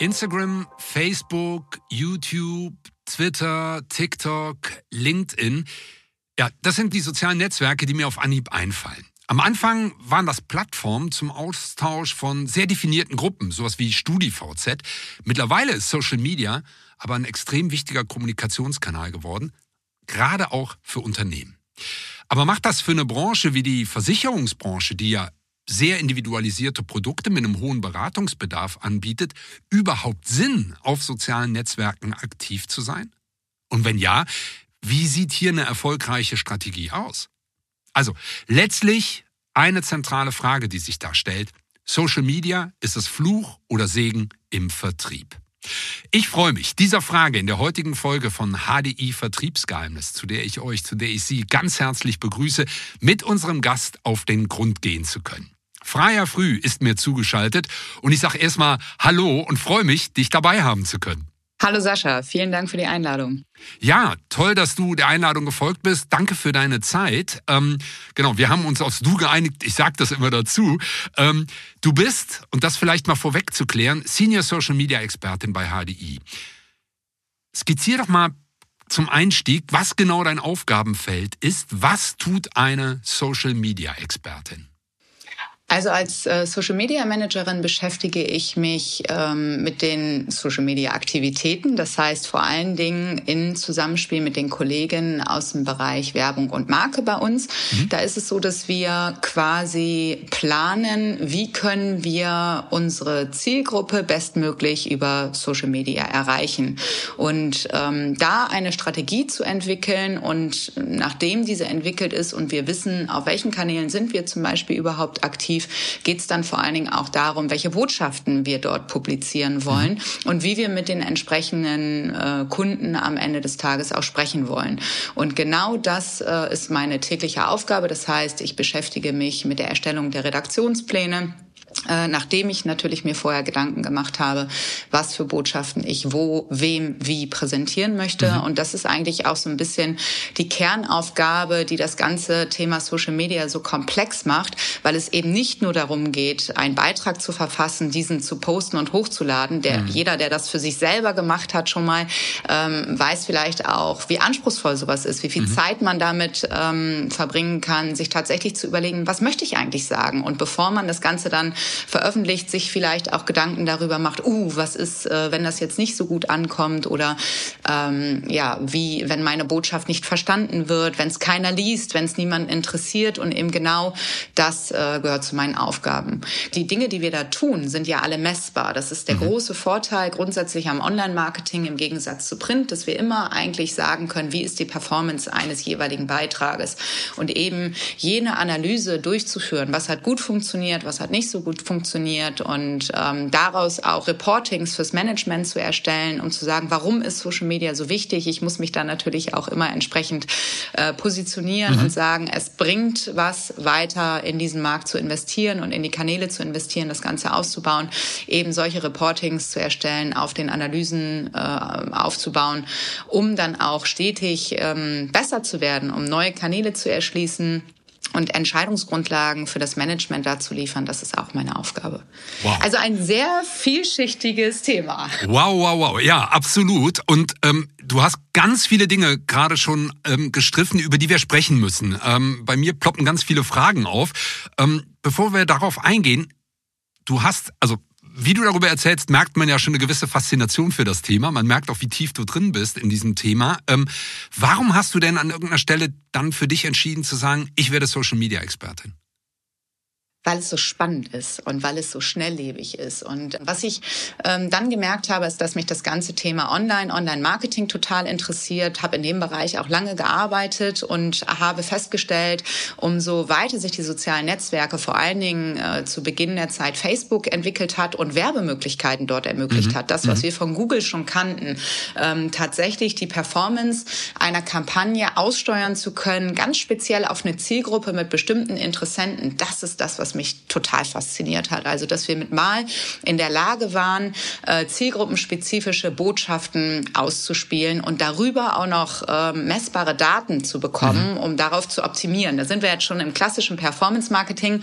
Instagram, Facebook, YouTube, Twitter, TikTok, LinkedIn. Ja, das sind die sozialen Netzwerke, die mir auf Anhieb einfallen. Am Anfang waren das Plattformen zum Austausch von sehr definierten Gruppen, sowas wie StudiVZ. Mittlerweile ist Social Media aber ein extrem wichtiger Kommunikationskanal geworden, gerade auch für Unternehmen. Aber macht das für eine Branche wie die Versicherungsbranche, die ja sehr individualisierte Produkte mit einem hohen Beratungsbedarf anbietet, überhaupt Sinn, auf sozialen Netzwerken aktiv zu sein? Und wenn ja, wie sieht hier eine erfolgreiche Strategie aus? Also letztlich eine zentrale Frage, die sich da stellt. Social Media, ist es Fluch oder Segen im Vertrieb? Ich freue mich, dieser Frage in der heutigen Folge von HDI Vertriebsgeheimnis, zu der ich euch, zu der ich Sie ganz herzlich begrüße, mit unserem Gast auf den Grund gehen zu können. Freier Früh ist mir zugeschaltet und ich sage erstmal Hallo und freue mich, dich dabei haben zu können. Hallo Sascha, vielen Dank für die Einladung. Ja, toll, dass du der Einladung gefolgt bist. Danke für deine Zeit. Ähm, genau, wir haben uns aufs Du geeinigt. Ich sage das immer dazu. Ähm, du bist, und das vielleicht mal vorweg zu klären, Senior Social Media Expertin bei HDI. Skizzier doch mal zum Einstieg, was genau dein Aufgabenfeld ist. Was tut eine Social Media Expertin? Also als äh, Social Media Managerin beschäftige ich mich ähm, mit den Social Media Aktivitäten. Das heißt vor allen Dingen in Zusammenspiel mit den Kollegen aus dem Bereich Werbung und Marke bei uns. Mhm. Da ist es so, dass wir quasi planen, wie können wir unsere Zielgruppe bestmöglich über Social Media erreichen. Und ähm, da eine Strategie zu entwickeln und nachdem diese entwickelt ist und wir wissen, auf welchen Kanälen sind wir zum Beispiel überhaupt aktiv, Brief geht es dann vor allen Dingen auch darum, welche Botschaften wir dort publizieren wollen mhm. und wie wir mit den entsprechenden äh, Kunden am Ende des Tages auch sprechen wollen. Und genau das äh, ist meine tägliche Aufgabe. Das heißt, ich beschäftige mich mit der Erstellung der Redaktionspläne nachdem ich natürlich mir vorher Gedanken gemacht habe, was für Botschaften ich wo, wem, wie präsentieren möchte. Mhm. Und das ist eigentlich auch so ein bisschen die Kernaufgabe, die das ganze Thema Social Media so komplex macht, weil es eben nicht nur darum geht, einen Beitrag zu verfassen, diesen zu posten und hochzuladen. Der, mhm. Jeder, der das für sich selber gemacht hat, schon mal, ähm, weiß vielleicht auch, wie anspruchsvoll sowas ist, wie viel mhm. Zeit man damit ähm, verbringen kann, sich tatsächlich zu überlegen, was möchte ich eigentlich sagen? Und bevor man das Ganze dann veröffentlicht, sich vielleicht auch Gedanken darüber macht, uh, was ist, äh, wenn das jetzt nicht so gut ankommt oder ähm, ja, wie, wenn meine Botschaft nicht verstanden wird, wenn es keiner liest, wenn es niemand interessiert und eben genau das äh, gehört zu meinen Aufgaben. Die Dinge, die wir da tun, sind ja alle messbar. Das ist der mhm. große Vorteil grundsätzlich am Online-Marketing im Gegensatz zu Print, dass wir immer eigentlich sagen können, wie ist die Performance eines jeweiligen Beitrages und eben jene Analyse durchzuführen, was hat gut funktioniert, was hat nicht so gut gut funktioniert und ähm, daraus auch Reportings fürs Management zu erstellen, um zu sagen, warum ist Social Media so wichtig. Ich muss mich da natürlich auch immer entsprechend äh, positionieren mhm. und sagen, es bringt was weiter in diesen Markt zu investieren und in die Kanäle zu investieren, das Ganze auszubauen, eben solche Reportings zu erstellen, auf den Analysen äh, aufzubauen, um dann auch stetig ähm, besser zu werden, um neue Kanäle zu erschließen und Entscheidungsgrundlagen für das Management dazu liefern, das ist auch meine Aufgabe. Wow. Also ein sehr vielschichtiges Thema. Wow, wow, wow. Ja, absolut. Und ähm, du hast ganz viele Dinge gerade schon ähm, gestriffen, über die wir sprechen müssen. Ähm, bei mir ploppen ganz viele Fragen auf. Ähm, bevor wir darauf eingehen, du hast, also wie du darüber erzählst, merkt man ja schon eine gewisse Faszination für das Thema. Man merkt auch, wie tief du drin bist in diesem Thema. Ähm, warum hast du denn an irgendeiner Stelle dann für dich entschieden zu sagen, ich werde Social Media Expertin? Weil es so spannend ist und weil es so schnelllebig ist. Und was ich ähm, dann gemerkt habe, ist, dass mich das ganze Thema Online, Online-Marketing total interessiert, habe in dem Bereich auch lange gearbeitet und habe festgestellt, umso weiter sich die sozialen Netzwerke, vor allen Dingen äh, zu Beginn der Zeit Facebook entwickelt hat und Werbemöglichkeiten dort ermöglicht mhm. hat, das, was mhm. wir von Google schon kannten, ähm, tatsächlich die Performance einer Kampagne aussteuern zu können, ganz speziell auf eine Zielgruppe mit bestimmten Interessenten, das ist das, was was mich total fasziniert hat. Also, dass wir mit Mal in der Lage waren, äh, zielgruppenspezifische Botschaften auszuspielen und darüber auch noch äh, messbare Daten zu bekommen, mhm. um darauf zu optimieren. Da sind wir jetzt schon im klassischen Performance-Marketing.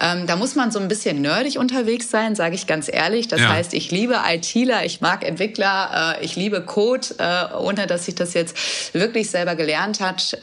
Ähm, da muss man so ein bisschen nerdig unterwegs sein, sage ich ganz ehrlich. Das ja. heißt, ich liebe ITler, ich mag Entwickler, äh, ich liebe Code, äh, ohne dass ich das jetzt wirklich selber gelernt hat.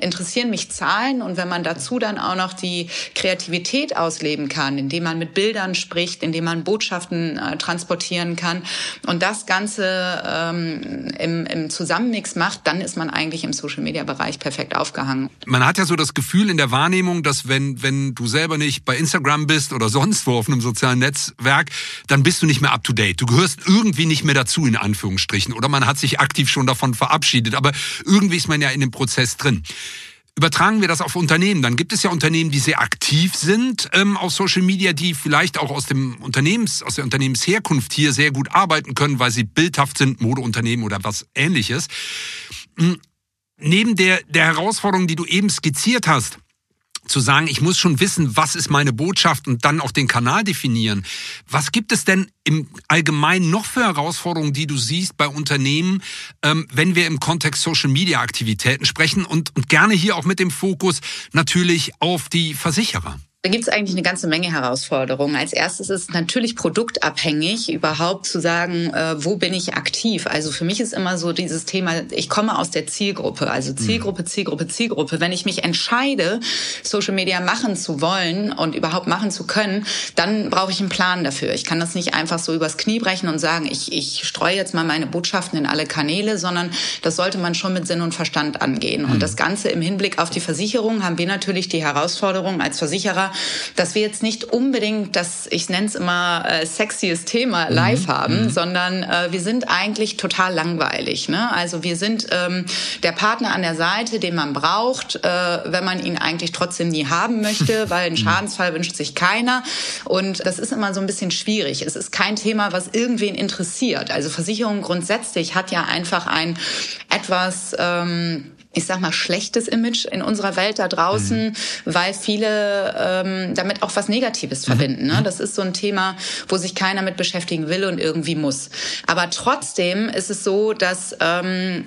Interessieren mich Zahlen und wenn man dazu dann auch noch die Kreativität ausleben kann, indem man mit Bildern spricht, indem man Botschaften äh, transportieren kann und das Ganze ähm, im, im Zusammenmix macht, dann ist man eigentlich im Social-Media-Bereich perfekt aufgehangen. Man hat ja so das Gefühl in der Wahrnehmung, dass wenn, wenn du selber nicht bei Instagram bist oder sonst wo auf einem sozialen Netzwerk, dann bist du nicht mehr up-to-date. Du gehörst irgendwie nicht mehr dazu, in Anführungsstrichen. Oder man hat sich aktiv schon davon verabschiedet. Aber irgendwie ist man ja in dem Prozess drin. Übertragen wir das auf Unternehmen, dann gibt es ja Unternehmen, die sehr aktiv sind ähm, auf Social Media, die vielleicht auch aus dem Unternehmens, aus der Unternehmensherkunft hier sehr gut arbeiten können, weil sie bildhaft sind, Modeunternehmen oder was ähnliches. Hm, neben der, der Herausforderung, die du eben skizziert hast, zu sagen, ich muss schon wissen, was ist meine Botschaft und dann auch den Kanal definieren. Was gibt es denn im Allgemeinen noch für Herausforderungen, die du siehst bei Unternehmen, ähm, wenn wir im Kontext Social Media Aktivitäten sprechen und, und gerne hier auch mit dem Fokus natürlich auf die Versicherer? Da gibt es eigentlich eine ganze Menge Herausforderungen. Als erstes ist es natürlich produktabhängig, überhaupt zu sagen, äh, wo bin ich aktiv. Also für mich ist immer so dieses Thema, ich komme aus der Zielgruppe, also mhm. Zielgruppe, Zielgruppe, Zielgruppe. Wenn ich mich entscheide, Social Media machen zu wollen und überhaupt machen zu können, dann brauche ich einen Plan dafür. Ich kann das nicht einfach so übers Knie brechen und sagen, ich, ich streue jetzt mal meine Botschaften in alle Kanäle, sondern das sollte man schon mit Sinn und Verstand angehen. Mhm. Und das Ganze im Hinblick auf die Versicherung haben wir natürlich die Herausforderung als Versicherer, dass wir jetzt nicht unbedingt das, ich nenne es immer äh, sexiest Thema mhm. live mhm. haben, sondern äh, wir sind eigentlich total langweilig. Ne? Also wir sind ähm, der Partner an der Seite, den man braucht, äh, wenn man ihn eigentlich trotzdem nie haben möchte, weil einen mhm. Schadensfall wünscht sich keiner. Und das ist immer so ein bisschen schwierig. Es ist kein Thema, was irgendwen interessiert. Also Versicherung grundsätzlich hat ja einfach ein etwas ähm, ich sag mal, schlechtes Image in unserer Welt da draußen, mhm. weil viele ähm, damit auch was Negatives mhm. verbinden. Ne? Mhm. Das ist so ein Thema, wo sich keiner mit beschäftigen will und irgendwie muss. Aber trotzdem ist es so, dass ähm,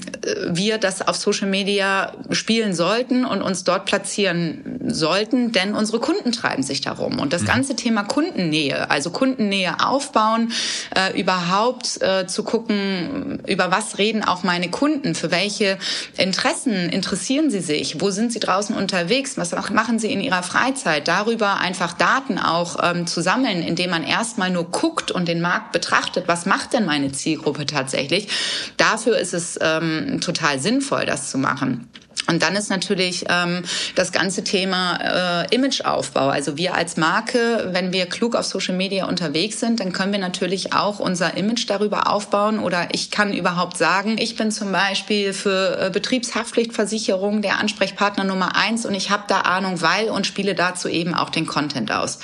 wir das auf Social Media spielen sollten und uns dort platzieren sollten, denn unsere Kunden treiben sich darum. Und das mhm. ganze Thema Kundennähe, also Kundennähe aufbauen, äh, überhaupt äh, zu gucken, über was reden auch meine Kunden, für welche Interessen Interessen interessieren Sie sich? Wo sind Sie draußen unterwegs? Was machen Sie in Ihrer Freizeit? Darüber einfach Daten auch ähm, zu sammeln, indem man erstmal nur guckt und den Markt betrachtet. Was macht denn meine Zielgruppe tatsächlich? Dafür ist es ähm, total sinnvoll, das zu machen. Und dann ist natürlich ähm, das ganze Thema äh, Imageaufbau. Also wir als Marke, wenn wir klug auf Social Media unterwegs sind, dann können wir natürlich auch unser Image darüber aufbauen. Oder ich kann überhaupt sagen, ich bin zum Beispiel für äh, Betriebshaftpflichtversicherung der Ansprechpartner Nummer eins und ich habe da Ahnung, weil und spiele dazu eben auch den Content aus.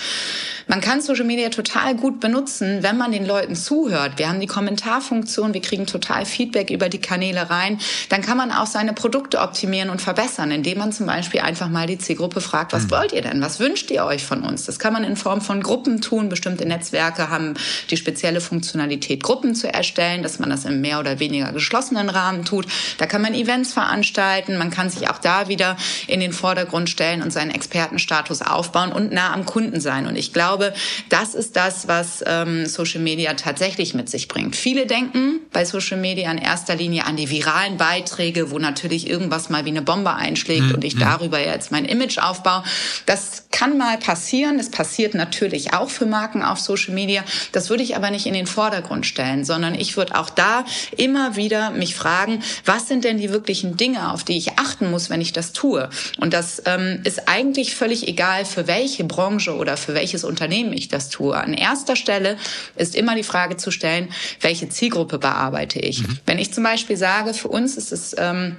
Man kann Social Media total gut benutzen, wenn man den Leuten zuhört. Wir haben die Kommentarfunktion, wir kriegen total Feedback über die Kanäle rein. Dann kann man auch seine Produkte optimieren und verbessern, indem man zum Beispiel einfach mal die Zielgruppe fragt, was mhm. wollt ihr denn? Was wünscht ihr euch von uns? Das kann man in Form von Gruppen tun. Bestimmte Netzwerke haben die spezielle Funktionalität, Gruppen zu erstellen, dass man das im mehr oder weniger geschlossenen Rahmen tut. Da kann man Events veranstalten. Man kann sich auch da wieder in den Vordergrund stellen und seinen Expertenstatus aufbauen und nah am Kunden sein. Und ich glaube, glaube, das ist das, was ähm, Social Media tatsächlich mit sich bringt. Viele denken bei Social Media in erster Linie an die viralen Beiträge, wo natürlich irgendwas mal wie eine Bombe einschlägt mhm. und ich darüber jetzt mein Image aufbaue. Das kann mal passieren. Es passiert natürlich auch für Marken auf Social Media. Das würde ich aber nicht in den Vordergrund stellen, sondern ich würde auch da immer wieder mich fragen, was sind denn die wirklichen Dinge, auf die ich achten muss, wenn ich das tue? Und das ähm, ist eigentlich völlig egal, für welche Branche oder für welches Unternehmen Unternehmen ich das tue. An erster Stelle ist immer die Frage zu stellen, welche Zielgruppe bearbeite ich. Mhm. Wenn ich zum Beispiel sage, für uns ist es ähm,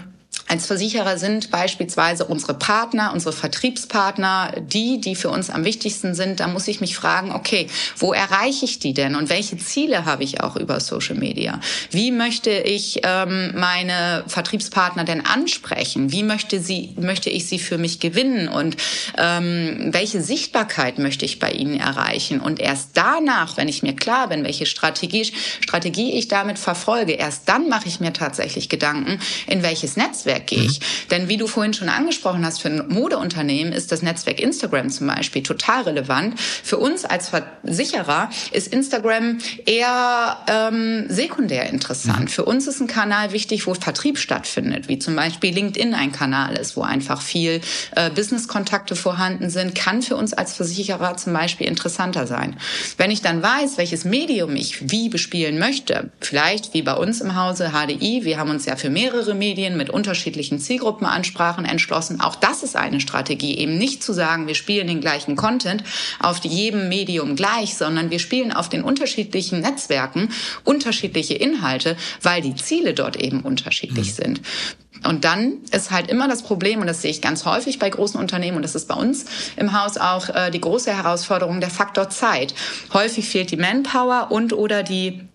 als Versicherer sind beispielsweise unsere Partner, unsere Vertriebspartner, die, die für uns am wichtigsten sind. Da muss ich mich fragen, okay, wo erreiche ich die denn und welche Ziele habe ich auch über Social Media? Wie möchte ich ähm, meine Vertriebspartner denn ansprechen? Wie möchte sie, möchte ich sie für mich gewinnen und ähm, welche Sichtbarkeit möchte ich bei ihnen erreichen? Und erst danach, wenn ich mir klar bin, welche Strategie, Strategie ich damit verfolge, erst dann mache ich mir tatsächlich Gedanken, in welches Netzwerk Netzwerk gehe ich? Mhm. Denn wie du vorhin schon angesprochen hast, für ein Modeunternehmen ist das Netzwerk Instagram zum Beispiel total relevant. Für uns als Versicherer ist Instagram eher ähm, sekundär interessant. Mhm. Für uns ist ein Kanal wichtig, wo Vertrieb stattfindet, wie zum Beispiel LinkedIn ein Kanal ist, wo einfach viel äh, Business-Kontakte vorhanden sind, kann für uns als Versicherer zum Beispiel interessanter sein. Wenn ich dann weiß, welches Medium ich wie bespielen möchte, vielleicht wie bei uns im Hause HDI, wir haben uns ja für mehrere Medien mit unterschiedlichen unterschiedlichen Zielgruppenansprachen entschlossen. Auch das ist eine Strategie, eben nicht zu sagen, wir spielen den gleichen Content auf jedem Medium gleich, sondern wir spielen auf den unterschiedlichen Netzwerken unterschiedliche Inhalte, weil die Ziele dort eben unterschiedlich mhm. sind. Und dann ist halt immer das Problem, und das sehe ich ganz häufig bei großen Unternehmen, und das ist bei uns im Haus auch äh, die große Herausforderung, der Faktor Zeit. Häufig fehlt die Manpower und oder die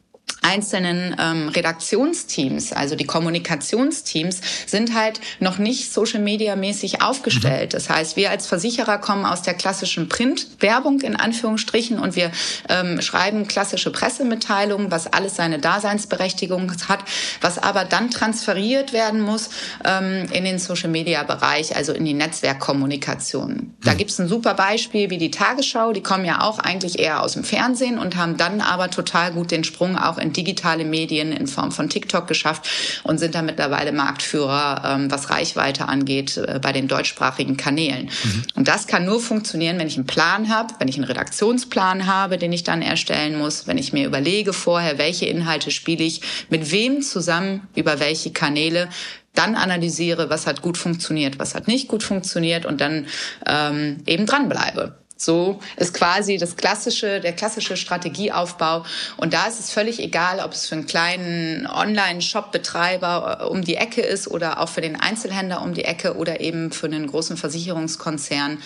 einzelnen ähm, Redaktionsteams, also die Kommunikationsteams, sind halt noch nicht Social Media mäßig aufgestellt. Mhm. Das heißt, wir als Versicherer kommen aus der klassischen Printwerbung in Anführungsstrichen und wir ähm, schreiben klassische Pressemitteilungen, was alles seine Daseinsberechtigung hat, was aber dann transferiert werden muss ähm, in den Social Media Bereich, also in die Netzwerkkommunikation. Da mhm. gibt es ein super Beispiel wie die Tagesschau, die kommen ja auch eigentlich eher aus dem Fernsehen und haben dann aber total gut den Sprung auch in digitale Medien in Form von TikTok geschafft und sind da mittlerweile Marktführer, ähm, was Reichweite angeht, äh, bei den deutschsprachigen Kanälen. Mhm. Und das kann nur funktionieren, wenn ich einen Plan habe, wenn ich einen Redaktionsplan habe, den ich dann erstellen muss, wenn ich mir überlege vorher, welche Inhalte spiele ich, mit wem zusammen, über welche Kanäle, dann analysiere, was hat gut funktioniert, was hat nicht gut funktioniert und dann ähm, eben dranbleibe. So ist quasi das klassische, der klassische Strategieaufbau. Und da ist es völlig egal, ob es für einen kleinen Online-Shop-Betreiber äh, um die Ecke ist oder auch für den Einzelhändler um die Ecke oder eben für einen großen Versicherungskonzern,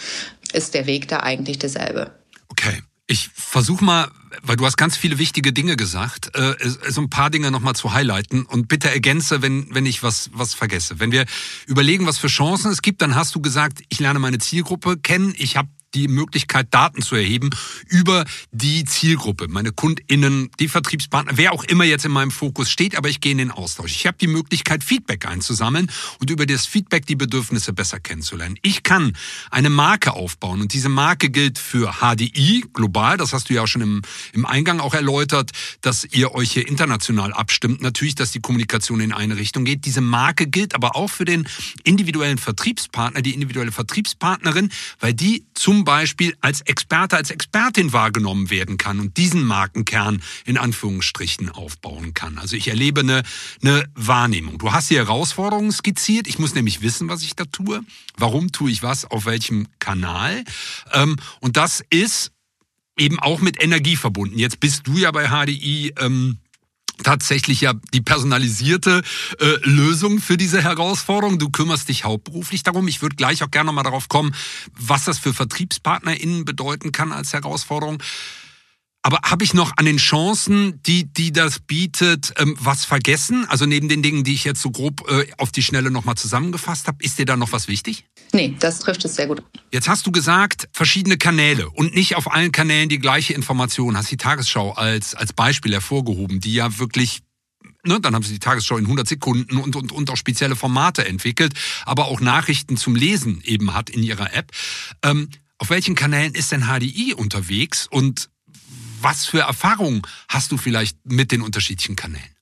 ist der Weg da eigentlich derselbe. Okay. Ich versuche mal, weil du hast ganz viele wichtige Dinge gesagt, äh, so ein paar Dinge nochmal zu highlighten und bitte ergänze, wenn, wenn ich was, was vergesse. Wenn wir überlegen, was für Chancen es gibt, dann hast du gesagt, ich lerne meine Zielgruppe kennen, ich habe die Möglichkeit, Daten zu erheben über die Zielgruppe, meine KundInnen, die Vertriebspartner, wer auch immer jetzt in meinem Fokus steht, aber ich gehe in den Austausch. Ich habe die Möglichkeit, Feedback einzusammeln und über das Feedback die Bedürfnisse besser kennenzulernen. Ich kann eine Marke aufbauen und diese Marke gilt für HDI global, das hast du ja schon im, im Eingang auch erläutert, dass ihr euch hier international abstimmt. Natürlich, dass die Kommunikation in eine Richtung geht. Diese Marke gilt aber auch für den individuellen Vertriebspartner, die individuelle Vertriebspartnerin, weil die zum Beispiel als Experte, als Expertin wahrgenommen werden kann und diesen Markenkern in Anführungsstrichen aufbauen kann. Also ich erlebe eine, eine Wahrnehmung. Du hast die Herausforderungen skizziert. Ich muss nämlich wissen, was ich da tue. Warum tue ich was? Auf welchem Kanal? Ähm, und das ist eben auch mit Energie verbunden. Jetzt bist du ja bei HDI ähm, tatsächlich ja die personalisierte äh, Lösung für diese Herausforderung. Du kümmerst dich hauptberuflich darum. Ich würde gleich auch gerne mal darauf kommen, was das für VertriebspartnerInnen bedeuten kann als Herausforderung. Aber habe ich noch an den Chancen, die, die das bietet, ähm, was vergessen? Also neben den Dingen, die ich jetzt so grob äh, auf die Schnelle nochmal zusammengefasst habe, ist dir da noch was wichtig? Nee, das trifft es sehr gut. Jetzt hast du gesagt, verschiedene Kanäle und nicht auf allen Kanälen die gleiche Information. Hast die Tagesschau als, als Beispiel hervorgehoben, die ja wirklich Ne, dann haben sie die Tagesschau in 100 Sekunden und, und, und auch spezielle Formate entwickelt, aber auch Nachrichten zum Lesen eben hat in ihrer App. Ähm, auf welchen Kanälen ist denn HDI unterwegs und was für Erfahrungen hast du vielleicht mit den unterschiedlichen Kanälen?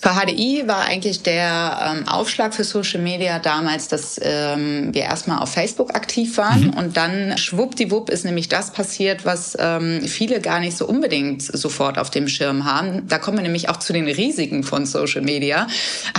Für HDI war eigentlich der ähm, Aufschlag für Social Media damals, dass ähm, wir erstmal auf Facebook aktiv waren mhm. und dann schwuppdiwupp ist nämlich das passiert, was ähm, viele gar nicht so unbedingt sofort auf dem Schirm haben. Da kommen wir nämlich auch zu den Risiken von Social Media.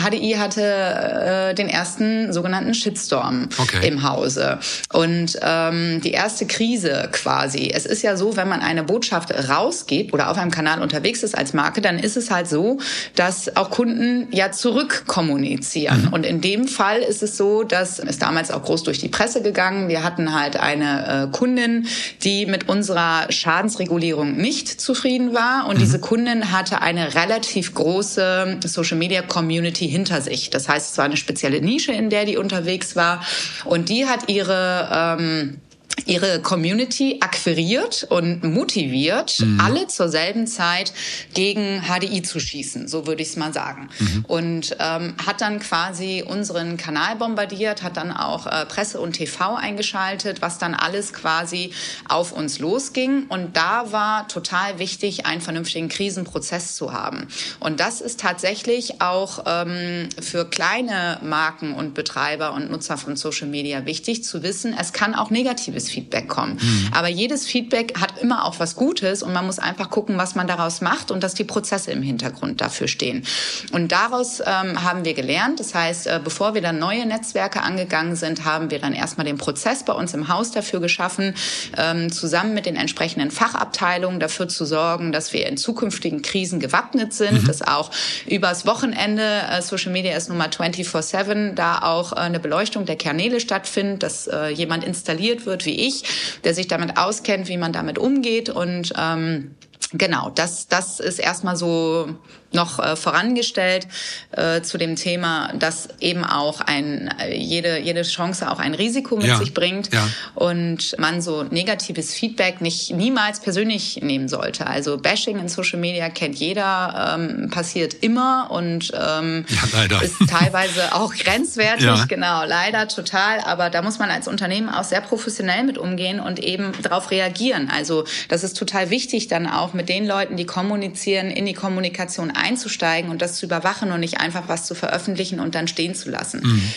HDI hatte äh, den ersten sogenannten Shitstorm okay. im Hause und ähm, die erste Krise quasi. Es ist ja so, wenn man eine Botschaft rausgibt oder auf einem Kanal unterwegs ist als Marke, dann ist es halt so, dass auch auch Kunden ja zurückkommunizieren. Mhm. Und in dem Fall ist es so, dass ist damals auch groß durch die Presse gegangen. Wir hatten halt eine äh, Kundin, die mit unserer Schadensregulierung nicht zufrieden war. Und mhm. diese Kundin hatte eine relativ große Social Media Community hinter sich. Das heißt, es war eine spezielle Nische, in der die unterwegs war. Und die hat ihre ähm, ihre Community akquiriert und motiviert, mhm. alle zur selben Zeit gegen HDI zu schießen, so würde ich es mal sagen. Mhm. Und ähm, hat dann quasi unseren Kanal bombardiert, hat dann auch äh, Presse und TV eingeschaltet, was dann alles quasi auf uns losging. Und da war total wichtig, einen vernünftigen Krisenprozess zu haben. Und das ist tatsächlich auch ähm, für kleine Marken und Betreiber und Nutzer von Social Media wichtig zu wissen, es kann auch negatives Feedback kommen. Mhm. Aber jedes Feedback hat immer auch was Gutes und man muss einfach gucken, was man daraus macht und dass die Prozesse im Hintergrund dafür stehen. Und daraus ähm, haben wir gelernt. Das heißt, äh, bevor wir dann neue Netzwerke angegangen sind, haben wir dann erstmal den Prozess bei uns im Haus dafür geschaffen, ähm, zusammen mit den entsprechenden Fachabteilungen dafür zu sorgen, dass wir in zukünftigen Krisen gewappnet sind, mhm. dass auch übers Wochenende äh, Social Media ist Nummer 24/7 da auch äh, eine Beleuchtung der Kanäle stattfindet, dass äh, jemand installiert wird wie wie ich, der sich damit auskennt, wie man damit umgeht. Und ähm, Genau, das, das ist erstmal so noch äh, vorangestellt äh, zu dem Thema, dass eben auch ein, äh, jede, jede Chance auch ein Risiko mit ja, sich bringt ja. und man so negatives Feedback nicht niemals persönlich nehmen sollte. Also Bashing in Social Media kennt jeder, ähm, passiert immer und ähm, ja, ist teilweise auch grenzwertig, genau, leider total. Aber da muss man als Unternehmen auch sehr professionell mit umgehen und eben darauf reagieren. Also das ist total wichtig, dann auch mit den Leuten, die kommunizieren, in die Kommunikation einzusteigen und das zu überwachen und nicht einfach was zu veröffentlichen und dann stehen zu lassen. Mhm.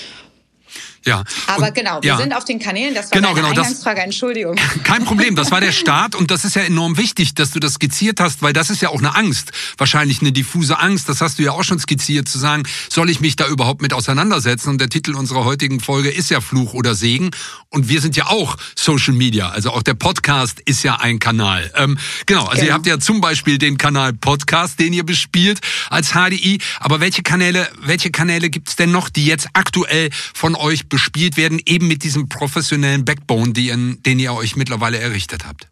Ja. Aber und, genau, wir ja. sind auf den Kanälen. Das war genau, genau, Eingangsfrage, das, Entschuldigung. Kein Problem, das war der Start und das ist ja enorm wichtig, dass du das skizziert hast, weil das ist ja auch eine Angst, wahrscheinlich eine diffuse Angst, das hast du ja auch schon skizziert, zu sagen, soll ich mich da überhaupt mit auseinandersetzen? Und der Titel unserer heutigen Folge ist ja Fluch oder Segen und wir sind ja auch Social Media, also auch der Podcast ist ja ein Kanal. Ähm, genau, also genau. ihr habt ja zum Beispiel den Kanal Podcast, den ihr bespielt als HDI, aber welche Kanäle, welche Kanäle gibt's denn noch, die jetzt aktuell von euch bespielt werden, eben mit diesem professionellen Backbone, den, den ihr euch mittlerweile errichtet habt?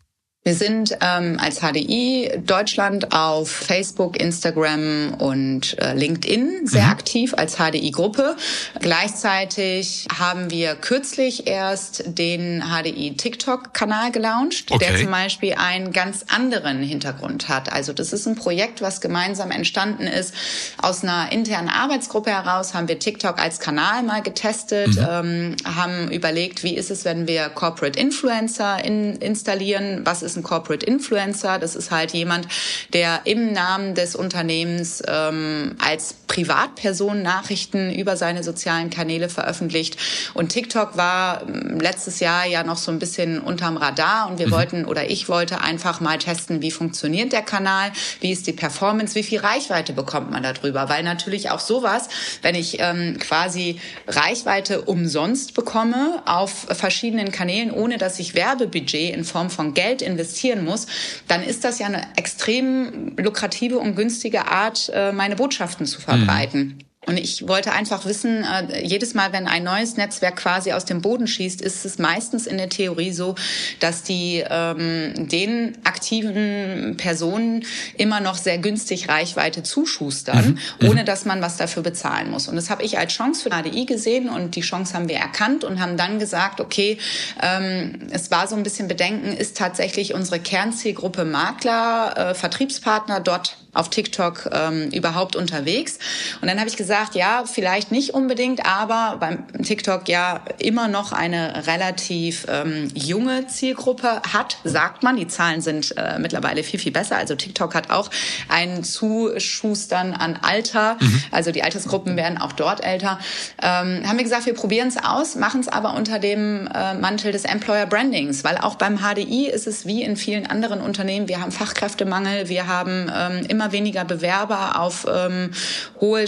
Wir sind ähm, als HDI Deutschland auf Facebook, Instagram und äh, LinkedIn sehr mhm. aktiv als HDI-Gruppe. Gleichzeitig haben wir kürzlich erst den HDI TikTok-Kanal gelauncht, okay. der zum Beispiel einen ganz anderen Hintergrund hat. Also das ist ein Projekt, was gemeinsam entstanden ist. Aus einer internen Arbeitsgruppe heraus haben wir TikTok als Kanal mal getestet, mhm. ähm, haben überlegt, wie ist es, wenn wir Corporate Influencer in, installieren, was ist ein Corporate Influencer. Das ist halt jemand, der im Namen des Unternehmens ähm, als Privatperson Nachrichten über seine sozialen Kanäle veröffentlicht. Und TikTok war ähm, letztes Jahr ja noch so ein bisschen unterm Radar und wir mhm. wollten oder ich wollte einfach mal testen, wie funktioniert der Kanal, wie ist die Performance, wie viel Reichweite bekommt man darüber. Weil natürlich auch sowas, wenn ich ähm, quasi Reichweite umsonst bekomme auf verschiedenen Kanälen, ohne dass ich Werbebudget in Form von Geld investiere, investieren muss, dann ist das ja eine extrem lukrative und günstige Art, äh, meine Botschaften zu verbreiten. Mhm. Und ich wollte einfach wissen, äh, jedes Mal, wenn ein neues Netzwerk quasi aus dem Boden schießt, ist es meistens in der Theorie so, dass die ähm, den aktiven Personen immer noch sehr günstig Reichweite zuschustern, mhm. mhm. ohne dass man was dafür bezahlen muss. Und das habe ich als Chance für ADI gesehen und die Chance haben wir erkannt und haben dann gesagt, okay, ähm, es war so ein bisschen Bedenken, ist tatsächlich unsere Kernzielgruppe Makler, äh, Vertriebspartner dort auf TikTok ähm, überhaupt unterwegs. Und dann habe ich gesagt, ja, vielleicht nicht unbedingt, aber beim TikTok ja immer noch eine relativ ähm, junge Zielgruppe hat, sagt man. Die Zahlen sind äh, mittlerweile viel, viel besser. Also TikTok hat auch einen Zuschustern an Alter. Mhm. Also die Altersgruppen werden auch dort älter. Ähm, haben wir gesagt, wir probieren es aus, machen es aber unter dem äh, Mantel des Employer Brandings, weil auch beim HDI ist es wie in vielen anderen Unternehmen, wir haben Fachkräftemangel, wir haben ähm, immer immer weniger Bewerber auf ähm, hohe,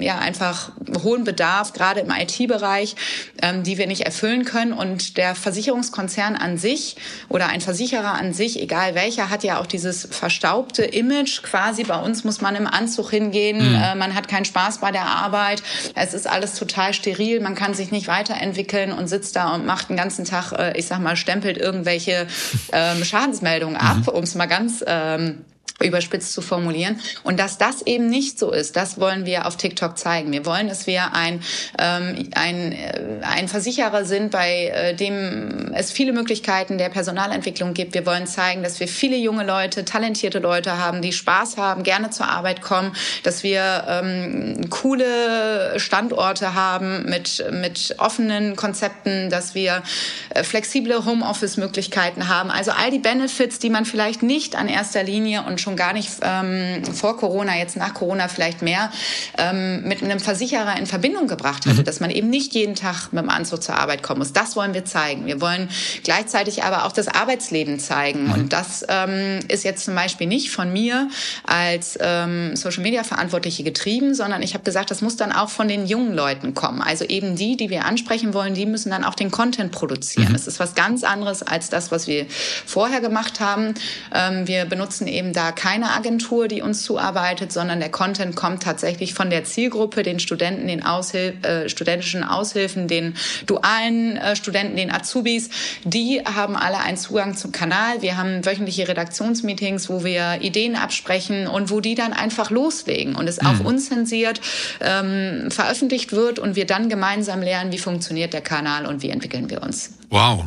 ja einfach hohen Bedarf, gerade im IT-Bereich, ähm, die wir nicht erfüllen können. Und der Versicherungskonzern an sich oder ein Versicherer an sich, egal welcher, hat ja auch dieses verstaubte Image. Quasi bei uns muss man im Anzug hingehen, mhm. äh, man hat keinen Spaß bei der Arbeit, es ist alles total steril, man kann sich nicht weiterentwickeln und sitzt da und macht den ganzen Tag, äh, ich sag mal, stempelt irgendwelche ähm, Schadensmeldungen ab, mhm. um es mal ganz ähm, überspitzt zu formulieren. Und dass das eben nicht so ist, das wollen wir auf TikTok zeigen. Wir wollen, dass wir ein, ähm, ein, äh, ein Versicherer sind, bei äh, dem es viele Möglichkeiten der Personalentwicklung gibt. Wir wollen zeigen, dass wir viele junge Leute, talentierte Leute haben, die Spaß haben, gerne zur Arbeit kommen, dass wir ähm, coole Standorte haben mit, mit offenen Konzepten, dass wir äh, flexible Homeoffice-Möglichkeiten haben. Also all die Benefits, die man vielleicht nicht an erster Linie und schon gar nicht ähm, vor Corona, jetzt nach Corona vielleicht mehr, ähm, mit einem Versicherer in Verbindung gebracht hatte, mhm. dass man eben nicht jeden Tag mit dem Anzug zur Arbeit kommen muss. Das wollen wir zeigen. Wir wollen gleichzeitig aber auch das Arbeitsleben zeigen. Mhm. Und das ähm, ist jetzt zum Beispiel nicht von mir als ähm, Social Media Verantwortliche getrieben, sondern ich habe gesagt, das muss dann auch von den jungen Leuten kommen. Also eben die, die wir ansprechen wollen, die müssen dann auch den Content produzieren. Mhm. Das ist was ganz anderes als das, was wir vorher gemacht haben. Ähm, wir benutzen eben da keine Agentur, die uns zuarbeitet, sondern der Content kommt tatsächlich von der Zielgruppe, den Studenten, den Aushil äh, studentischen Aushilfen, den dualen äh, Studenten, den Azubis. Die haben alle einen Zugang zum Kanal. Wir haben wöchentliche Redaktionsmeetings, wo wir Ideen absprechen und wo die dann einfach loslegen und es mhm. auch unzensiert ähm, veröffentlicht wird und wir dann gemeinsam lernen, wie funktioniert der Kanal und wie entwickeln wir uns. Wow,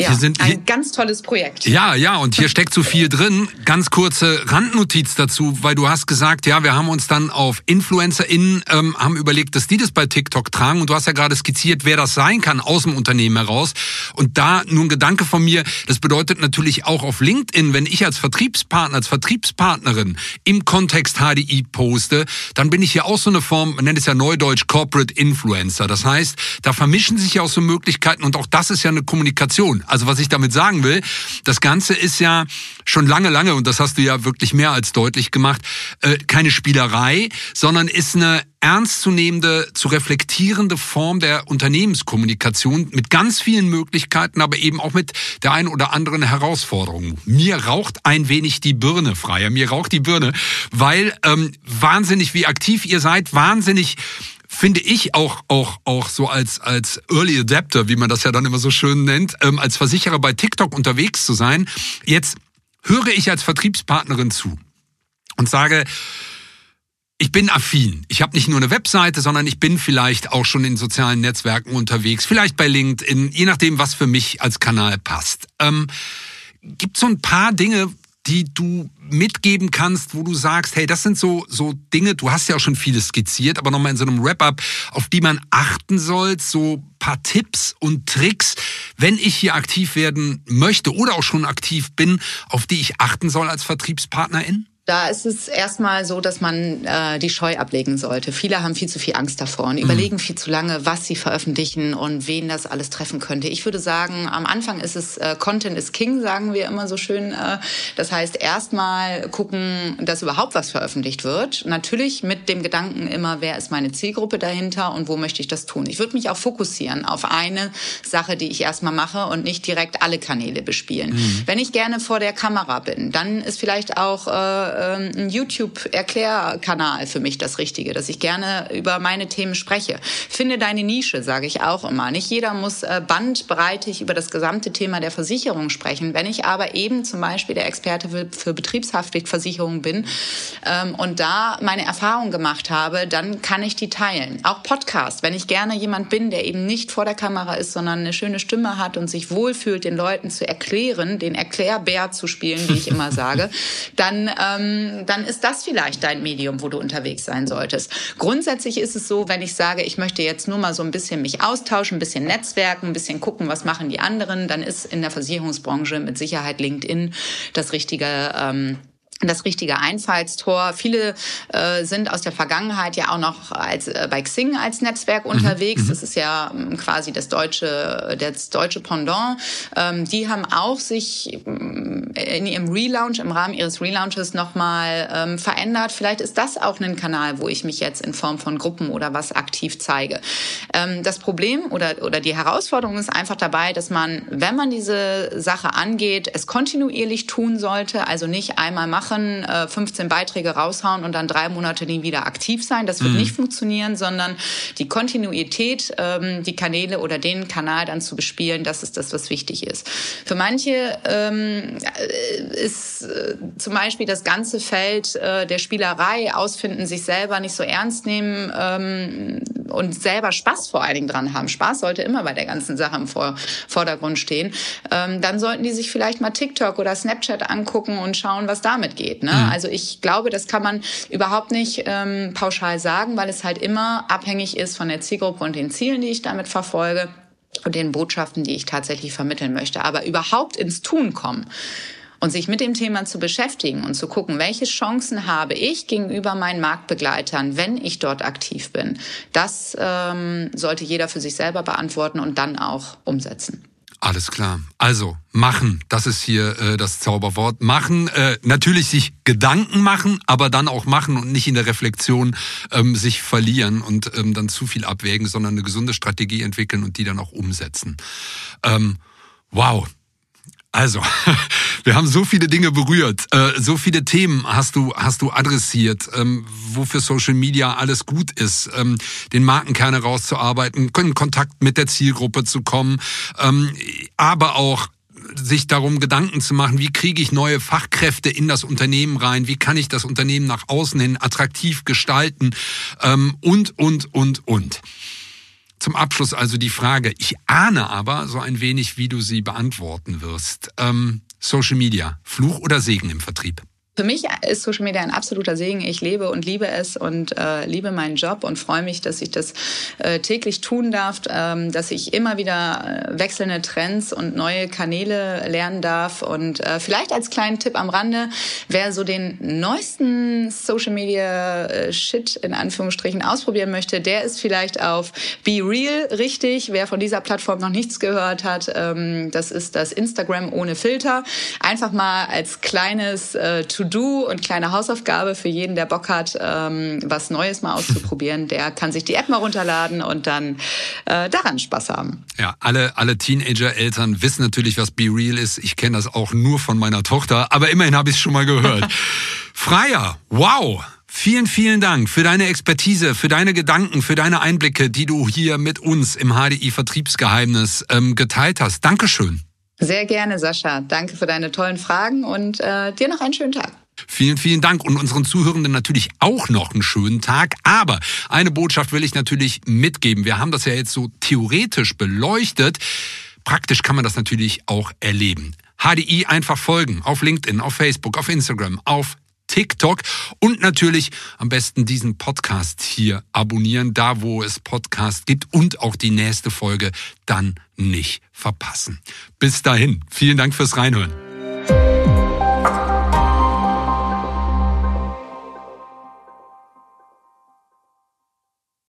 ja, hier sind, ein ganz tolles Projekt. Ja, ja, und hier steckt so viel drin. Ganz kurze Randnotiz dazu, weil du hast gesagt, ja, wir haben uns dann auf InfluencerInnen ähm, haben überlegt, dass die das bei TikTok tragen. Und du hast ja gerade skizziert, wer das sein kann aus dem Unternehmen heraus. Und da nur ein Gedanke von mir, das bedeutet natürlich auch auf LinkedIn, wenn ich als Vertriebspartner, als Vertriebspartnerin im Kontext HDI poste, dann bin ich hier auch so eine Form, man nennt es ja neudeutsch Corporate Influencer. Das heißt, da vermischen sich ja auch so Möglichkeiten und auch das ist ja eine Kommunikation. Also was ich damit sagen will, das Ganze ist ja schon lange, lange, und das hast du ja wirklich mehr als deutlich gemacht, äh, keine Spielerei, sondern ist eine ernstzunehmende, zu reflektierende Form der Unternehmenskommunikation mit ganz vielen Möglichkeiten, aber eben auch mit der einen oder anderen Herausforderung. Mir raucht ein wenig die Birne, Freier. Mir raucht die Birne, weil ähm, wahnsinnig, wie aktiv ihr seid, wahnsinnig finde ich auch, auch, auch so als, als Early Adapter, wie man das ja dann immer so schön nennt, ähm, als Versicherer bei TikTok unterwegs zu sein. Jetzt höre ich als Vertriebspartnerin zu und sage, ich bin affin. Ich habe nicht nur eine Webseite, sondern ich bin vielleicht auch schon in sozialen Netzwerken unterwegs, vielleicht bei LinkedIn, je nachdem, was für mich als Kanal passt. Ähm, Gibt so ein paar Dinge, die du mitgeben kannst, wo du sagst, hey, das sind so, so Dinge, du hast ja auch schon vieles skizziert, aber nochmal in so einem Wrap-up, auf die man achten soll, so paar Tipps und Tricks, wenn ich hier aktiv werden möchte oder auch schon aktiv bin, auf die ich achten soll als Vertriebspartnerin? Da ist es erstmal so, dass man äh, die Scheu ablegen sollte. Viele haben viel zu viel Angst davor und mhm. überlegen viel zu lange, was sie veröffentlichen und wen das alles treffen könnte. Ich würde sagen, am Anfang ist es äh, Content is King, sagen wir immer so schön. Äh, das heißt, erstmal gucken, dass überhaupt was veröffentlicht wird. Natürlich mit dem Gedanken immer, wer ist meine Zielgruppe dahinter und wo möchte ich das tun. Ich würde mich auch fokussieren auf eine Sache, die ich erstmal mache und nicht direkt alle Kanäle bespielen. Mhm. Wenn ich gerne vor der Kamera bin, dann ist vielleicht auch äh, ähm, ein YouTube-Erklärkanal für mich das Richtige, dass ich gerne über meine Themen spreche. Finde deine Nische, sage ich auch immer. Nicht jeder muss äh, bandbreitig über das gesamte Thema der Versicherung sprechen. Wenn ich aber eben zum Beispiel der Experte für, für Betriebshaftpflichtversicherung bin ähm, und da meine Erfahrung gemacht habe, dann kann ich die teilen. Auch Podcast, wenn ich gerne jemand bin, der eben nicht vor der Kamera ist, sondern eine schöne Stimme hat und sich wohlfühlt, den Leuten zu erklären, den Erklärbär zu spielen, wie ich immer sage, dann ähm, ähm, dann ist das vielleicht dein Medium, wo du unterwegs sein solltest. Grundsätzlich ist es so, wenn ich sage, ich möchte jetzt nur mal so ein bisschen mich austauschen, ein bisschen netzwerken, ein bisschen gucken, was machen die anderen, dann ist in der Versicherungsbranche mit Sicherheit LinkedIn das richtige ähm, das richtige Einfallstor. Viele äh, sind aus der Vergangenheit ja auch noch als äh, bei Xing als Netzwerk mhm. unterwegs. Mhm. Das ist ja ähm, quasi das deutsche das deutsche Pendant. Ähm, die haben auch sich ähm, in ihrem Relaunch im Rahmen ihres Relaunches nochmal ähm, verändert. Vielleicht ist das auch ein Kanal, wo ich mich jetzt in Form von Gruppen oder was aktiv zeige. Ähm, das Problem oder oder die Herausforderung ist einfach dabei, dass man, wenn man diese Sache angeht, es kontinuierlich tun sollte. Also nicht einmal machen machen, 15 äh, Beiträge raushauen und dann drei Monate nie wieder aktiv sein. Das wird mhm. nicht funktionieren, sondern die Kontinuität, ähm, die Kanäle oder den Kanal dann zu bespielen, das ist das, was wichtig ist. Für manche ähm, ist äh, zum Beispiel das ganze Feld äh, der Spielerei, Ausfinden, sich selber nicht so ernst nehmen ähm, und selber Spaß vor allen Dingen dran haben. Spaß sollte immer bei der ganzen Sache im Vor Vordergrund stehen. Dann sollten die sich vielleicht mal TikTok oder Snapchat angucken und schauen, was damit geht. Ne? Mhm. Also ich glaube, das kann man überhaupt nicht ähm, pauschal sagen, weil es halt immer abhängig ist von der Zielgruppe und den Zielen, die ich damit verfolge und den Botschaften, die ich tatsächlich vermitteln möchte. Aber überhaupt ins Tun kommen und sich mit dem Thema zu beschäftigen und zu gucken, welche Chancen habe ich gegenüber meinen Marktbegleitern, wenn ich dort aktiv bin. Das ähm, sollte jeder für sich selber beantworten und dann auch umsetzen. Alles klar. Also machen, das ist hier äh, das Zauberwort. Machen, äh, natürlich sich Gedanken machen, aber dann auch machen und nicht in der Reflexion ähm, sich verlieren und ähm, dann zu viel abwägen, sondern eine gesunde Strategie entwickeln und die dann auch umsetzen. Ähm, wow, also, wir haben so viele Dinge berührt, äh, so viele Themen hast du hast du adressiert, ähm, wofür Social Media alles gut ist, ähm, den Markenkern herauszuarbeiten, in Kontakt mit der Zielgruppe zu kommen, ähm, aber auch sich darum Gedanken zu machen, wie kriege ich neue Fachkräfte in das Unternehmen rein, wie kann ich das Unternehmen nach außen hin attraktiv gestalten und, und, und, und. Zum Abschluss also die Frage, ich ahne aber so ein wenig, wie du sie beantworten wirst. Ähm, Social Media, Fluch oder Segen im Vertrieb? Für mich ist Social Media ein absoluter Segen. Ich lebe und liebe es und äh, liebe meinen Job und freue mich, dass ich das äh, täglich tun darf, ähm, dass ich immer wieder äh, wechselnde Trends und neue Kanäle lernen darf. Und äh, vielleicht als kleinen Tipp am Rande, wer so den neuesten Social Media äh, Shit in Anführungsstrichen ausprobieren möchte, der ist vielleicht auf Be Real richtig. Wer von dieser Plattform noch nichts gehört hat, ähm, das ist das Instagram ohne Filter. Einfach mal als kleines äh, To To-Do und kleine Hausaufgabe für jeden, der Bock hat, ähm, was Neues mal auszuprobieren. Der kann sich die App mal runterladen und dann äh, daran Spaß haben. Ja, alle, alle Teenager-Eltern wissen natürlich, was Be Real ist. Ich kenne das auch nur von meiner Tochter, aber immerhin habe ich es schon mal gehört. Freier, wow! Vielen, vielen Dank für deine Expertise, für deine Gedanken, für deine Einblicke, die du hier mit uns im HDI Vertriebsgeheimnis ähm, geteilt hast. Dankeschön. Sehr gerne, Sascha. Danke für deine tollen Fragen und äh, dir noch einen schönen Tag. Vielen, vielen Dank und unseren Zuhörenden natürlich auch noch einen schönen Tag. Aber eine Botschaft will ich natürlich mitgeben. Wir haben das ja jetzt so theoretisch beleuchtet. Praktisch kann man das natürlich auch erleben. HDI einfach folgen auf LinkedIn, auf Facebook, auf Instagram, auf TikTok und natürlich am besten diesen Podcast hier abonnieren, da wo es Podcast gibt und auch die nächste Folge dann nicht verpassen. Bis dahin, vielen Dank fürs Reinhören.